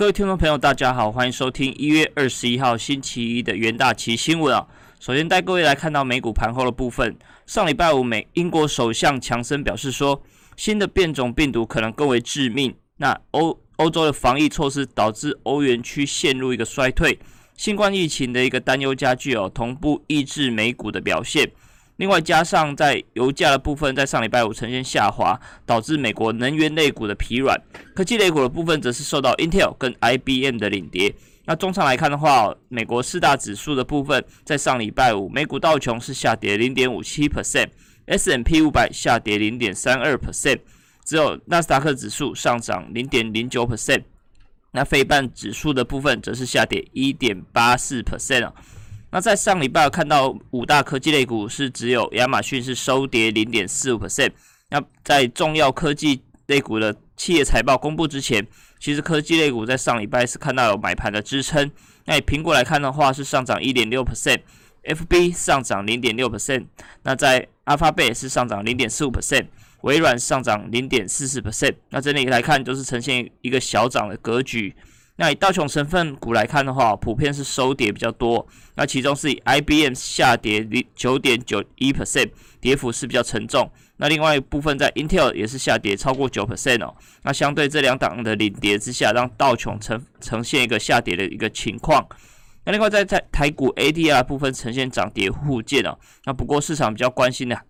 各位听众朋友，大家好，欢迎收听一月二十一号星期一的元大旗新闻啊。首先带各位来看到美股盘后的部分。上礼拜五，美英国首相强森表示说，新的变种病毒可能更为致命。那欧欧洲的防疫措施导致欧元区陷入一个衰退，新冠疫情的一个担忧加剧哦，同步抑制美股的表现。另外，加上在油价的部分，在上礼拜五呈现下滑，导致美国能源类股的疲软。科技类股的部分则是受到 Intel 跟 IBM 的领跌。那中长来看的话，美国四大指数的部分，在上礼拜五，美股道琼是下跌零点五七 percent，S M P 五百下跌零点三二 percent，只有纳斯达克指数上涨零点零九 percent。那非半指数的部分则是下跌一点八四 percent 啊。那在上礼拜看到五大科技类股是只有亚马逊是收跌零点四五 percent。那在重要科技类股的企业财报公布之前，其实科技类股在上礼拜是看到有买盘的支撑。那以苹果来看的话，是上涨一点六 percent，FB 上涨零点六 percent。那在阿发贝是上涨零点四五 percent，微软上涨零点四四 percent。那这里来看就是呈现一个小涨的格局。那以道琼成分股来看的话，普遍是收跌比较多。那其中是以 IBM 下跌零九点九一 percent，跌幅是比较沉重。那另外一部分在 Intel 也是下跌超过九 percent 哦。那相对这两档的领跌之下，让道琼呈呈现一个下跌的一个情况。那另外在在台股 ADR 部分呈现涨跌互见哦。那不过市场比较关心的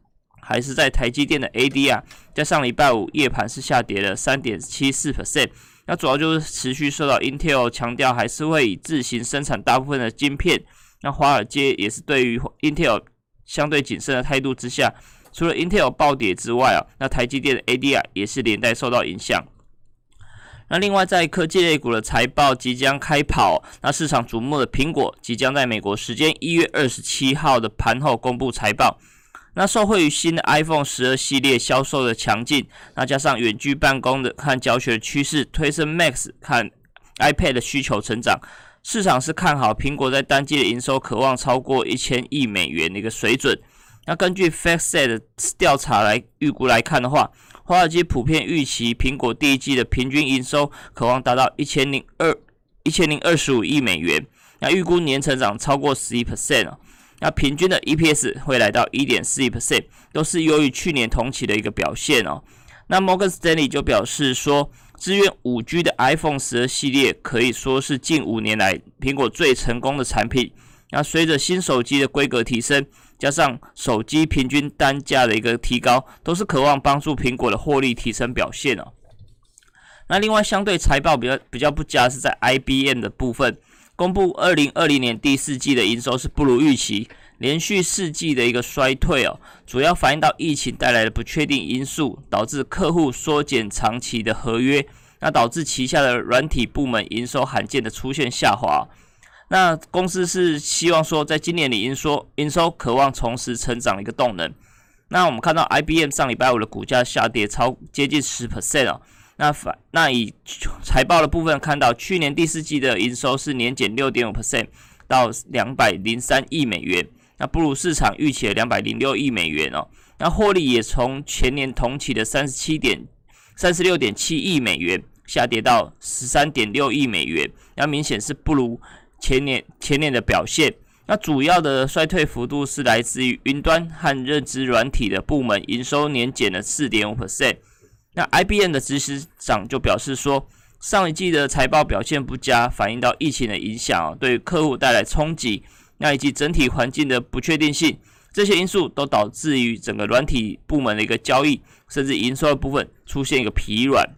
还是在台积电的 ADR，在上礼拜五夜盘是下跌了三点七四 percent。那主要就是持续受到 Intel 强调还是会以自行生产大部分的晶片。那华尔街也是对于 Intel 相对谨慎的态度之下，除了 Intel 暴跌之外啊，那台积电的 ADR 也是连带受到影响。那另外在科技类股的财报即将开跑，那市场瞩目的苹果即将在美国时间一月二十七号的盘后公布财报。那受惠于新的 iPhone 十二系列销售的强劲，那加上远距办公的和教学的趋势推升 Max 看 iPad 的需求成长，市场是看好苹果在单季的营收渴望超过一千亿美元的一个水准。那根据 FactSet 调查来预估来看的话，华尔街普遍预期苹果第一季的平均营收渴望达到一千零二一千零二十五亿美元，那预估年成长超过十一 percent。那平均的 EPS 会来到一点四一 percent，都是优于去年同期的一个表现哦。那 Morgan Stanley 就表示说，支援五 G 的 iPhone 十二系列可以说是近五年来苹果最成功的产品。那随着新手机的规格提升，加上手机平均单价的一个提高，都是渴望帮助苹果的获利提升表现哦。那另外相对财报比较比较不佳是在 IBM 的部分。公布二零二零年第四季的营收是不如预期，连续四季的一个衰退哦，主要反映到疫情带来的不确定因素，导致客户缩减长期的合约，那导致旗下的软体部门营收罕见的出现下滑。那公司是希望说，在今年的营收营收渴望重拾成长的一个动能。那我们看到 IBM 上礼拜五的股价下跌超接近十 percent 哦。那反那以财报的部分看到，去年第四季的营收是年减六点五 percent 到两百零三亿美元，那不如市场预期的两百零六亿美元哦。那获利也从前年同期的三十七点三十六点七亿美元下跌到十三点六亿美元，那明显是不如前年前年的表现。那主要的衰退幅度是来自于云端和认知软体的部门营收年减了四点五 percent。那 IBM 的执行长就表示说，上一季的财报表现不佳，反映到疫情的影响，对客户带来冲击，那以及整体环境的不确定性，这些因素都导致于整个软体部门的一个交易，甚至营收的部分出现一个疲软。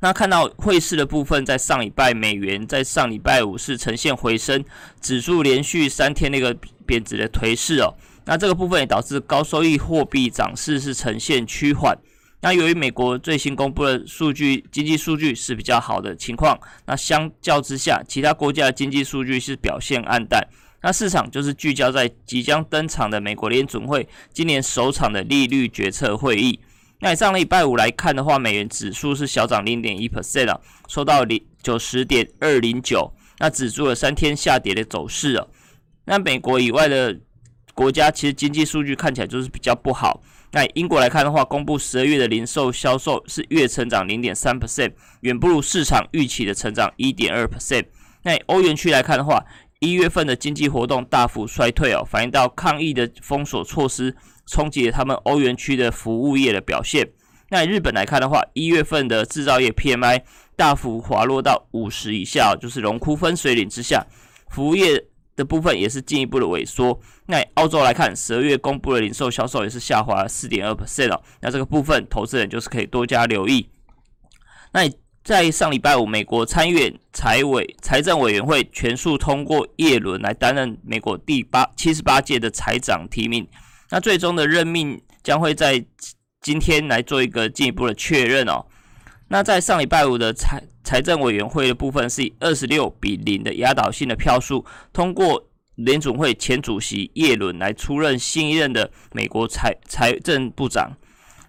那看到汇市的部分，在上礼拜美元在上礼拜五是呈现回升，指数连续三天那个贬值的颓势哦，那这个部分也导致高收益货币涨势是呈现趋缓。那由于美国最新公布的数据，经济数据是比较好的情况，那相较之下，其他国家的经济数据是表现暗淡。那市场就是聚焦在即将登场的美国联准会今年首场的利率决策会议。那以上礼拜五来看的话，美元指数是小涨零点一 percent 啊，收到零九十点二零九，那止住了三天下跌的走势啊。那美国以外的国家其实经济数据看起来就是比较不好。那英国来看的话，公布十二月的零售销售是月成长零点三 percent，远不如市场预期的成长一点二 percent。那欧元区来看的话，一月份的经济活动大幅衰退哦，反映到抗疫的封锁措施冲击了他们欧元区的服务业的表现。那日本来看的话，一月份的制造业 PMI 大幅滑落到五十以下，就是荣枯分水岭之下，服务业的部分也是进一步的萎缩。那澳洲来看，十二月公布的零售销售也是下滑了四点二 percent 哦。那这个部分，投资人就是可以多加留意。那在上礼拜五，美国参议院财委财政委员会全数通过叶伦来担任美国第八七十八届的财长提名。那最终的任命将会在今天来做一个进一步的确认哦。那在上礼拜五的财财政委员会的部分，是以二十六比零的压倒性的票数通过联总会前主席叶伦来出任新一任的美国财财政部长。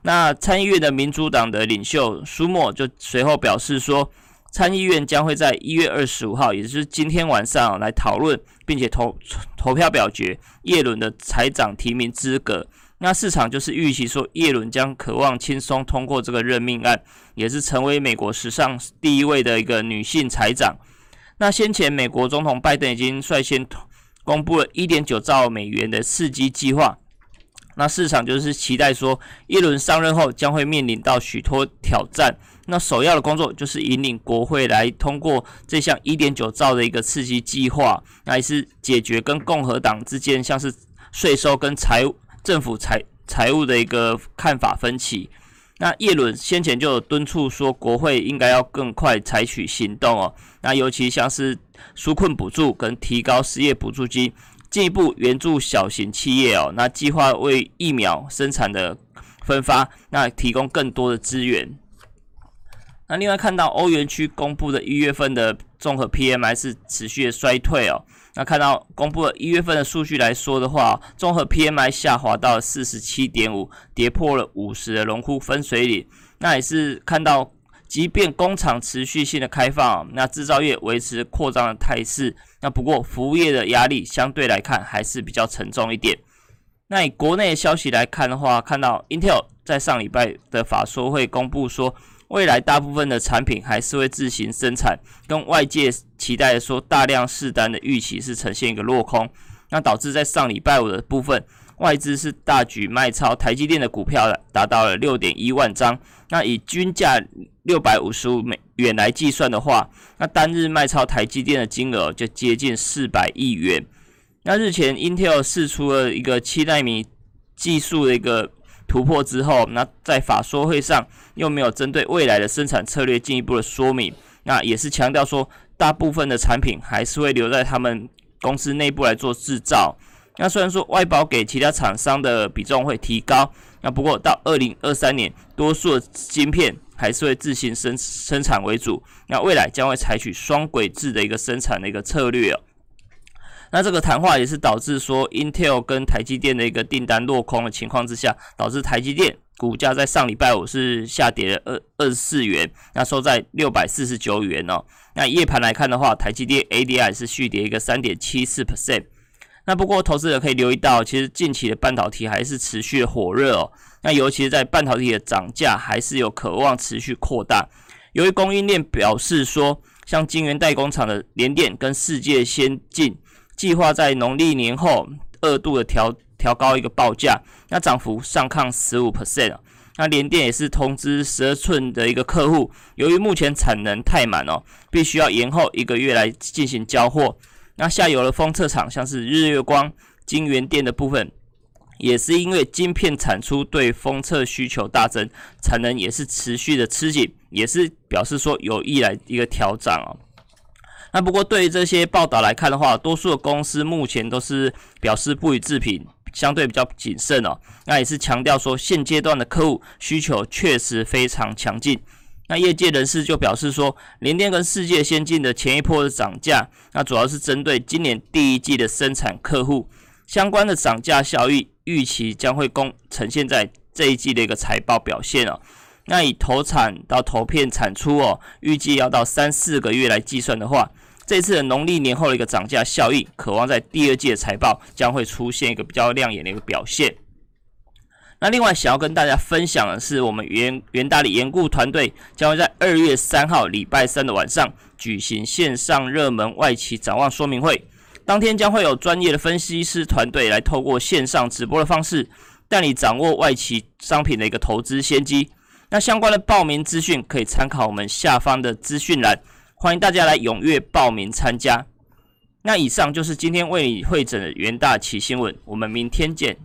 那参议院的民主党的领袖舒默就随后表示说，参议院将会在一月二十五号，也就是今天晚上来讨论，并且投投票表决叶伦的财长提名资格。那市场就是预期说，耶伦将渴望轻松通过这个任命案，也是成为美国史上第一位的一个女性财长。那先前美国总统拜登已经率先公布了一点九兆美元的刺激计划。那市场就是期待说，耶伦上任后将会面临到许多挑战。那首要的工作就是引领国会来通过这项一点九兆的一个刺激计划，那也是解决跟共和党之间像是税收跟财务政府财财务的一个看法分歧。那耶伦先前就有敦促说，国会应该要更快采取行动哦。那尤其像是纾困补助跟提高失业补助金。进一步援助小型企业哦，那计划为疫苗生产的分发，那提供更多的资源。那另外看到欧元区公布的一月份的综合 PMI 是持续的衰退哦。那看到公布了一月份的数据来说的话，综合 PMI 下滑到四十七点五，跌破了五十的龙枯分水岭。那也是看到。即便工厂持续性的开放，那制造业维持扩张的态势，那不过服务业的压力相对来看还是比较沉重一点。那以国内的消息来看的话，看到 Intel 在上礼拜的法说会公布说，未来大部分的产品还是会自行生产，跟外界期待的说大量试单的预期是呈现一个落空，那导致在上礼拜五的部分。外资是大举卖超台积电的股票，达到了六点一万张。那以均价六百五十五美元来计算的话，那单日卖超台积电的金额就接近四百亿元。那日前 Intel 试出了一个七纳米技术的一个突破之后，那在法说会上又没有针对未来的生产策略进一步的说明。那也是强调说，大部分的产品还是会留在他们公司内部来做制造。那虽然说外包给其他厂商的比重会提高，那不过到二零二三年，多数的晶片还是会自行生生产为主。那未来将会采取双轨制的一个生产的一个策略哦。那这个谈话也是导致说，Intel 跟台积电的一个订单落空的情况之下，导致台积电股价在上礼拜五是下跌了二二十四元，那收在六百四十九元哦。那夜盘来看的话，台积电 ADI 是续跌一个三点七四 percent。那不过，投资者可以留意到，其实近期的半导体还是持续火热哦。那尤其是在半导体的涨价，还是有渴望持续扩大。由于供应链表示说，像晶圆代工厂的联电跟世界先进，计划在农历年后二度的调调高一个报价，那涨幅上看十五 percent 那联电也是通知十二寸的一个客户，由于目前产能太满哦，必须要延后一个月来进行交货。那下游的封测厂，像是日月光、晶圆电的部分，也是因为晶片产出对封测需求大增，产能也是持续的吃紧，也是表示说有意来一个调整哦。那不过对于这些报道来看的话，多数的公司目前都是表示不予置评，相对比较谨慎哦。那也是强调说，现阶段的客户需求确实非常强劲。那业界人士就表示说，联电跟世界先进的前一波的涨价，那主要是针对今年第一季的生产客户相关的涨价效益预期将会公呈现在这一季的一个财报表现哦。那以投产到投片产出哦，预计要到三四个月来计算的话，这次的农历年后的一个涨价效应，渴望在第二季的财报将会出现一个比较亮眼的一个表现。那另外想要跟大家分享的是，我们元元大理研顾团队将会在二月三号礼拜三的晚上举行线上热门外企展望说明会。当天将会有专业的分析师团队来透过线上直播的方式，带你掌握外企商品的一个投资先机。那相关的报名资讯可以参考我们下方的资讯栏，欢迎大家来踊跃报名参加。那以上就是今天为你会诊的元大奇新闻，我们明天见。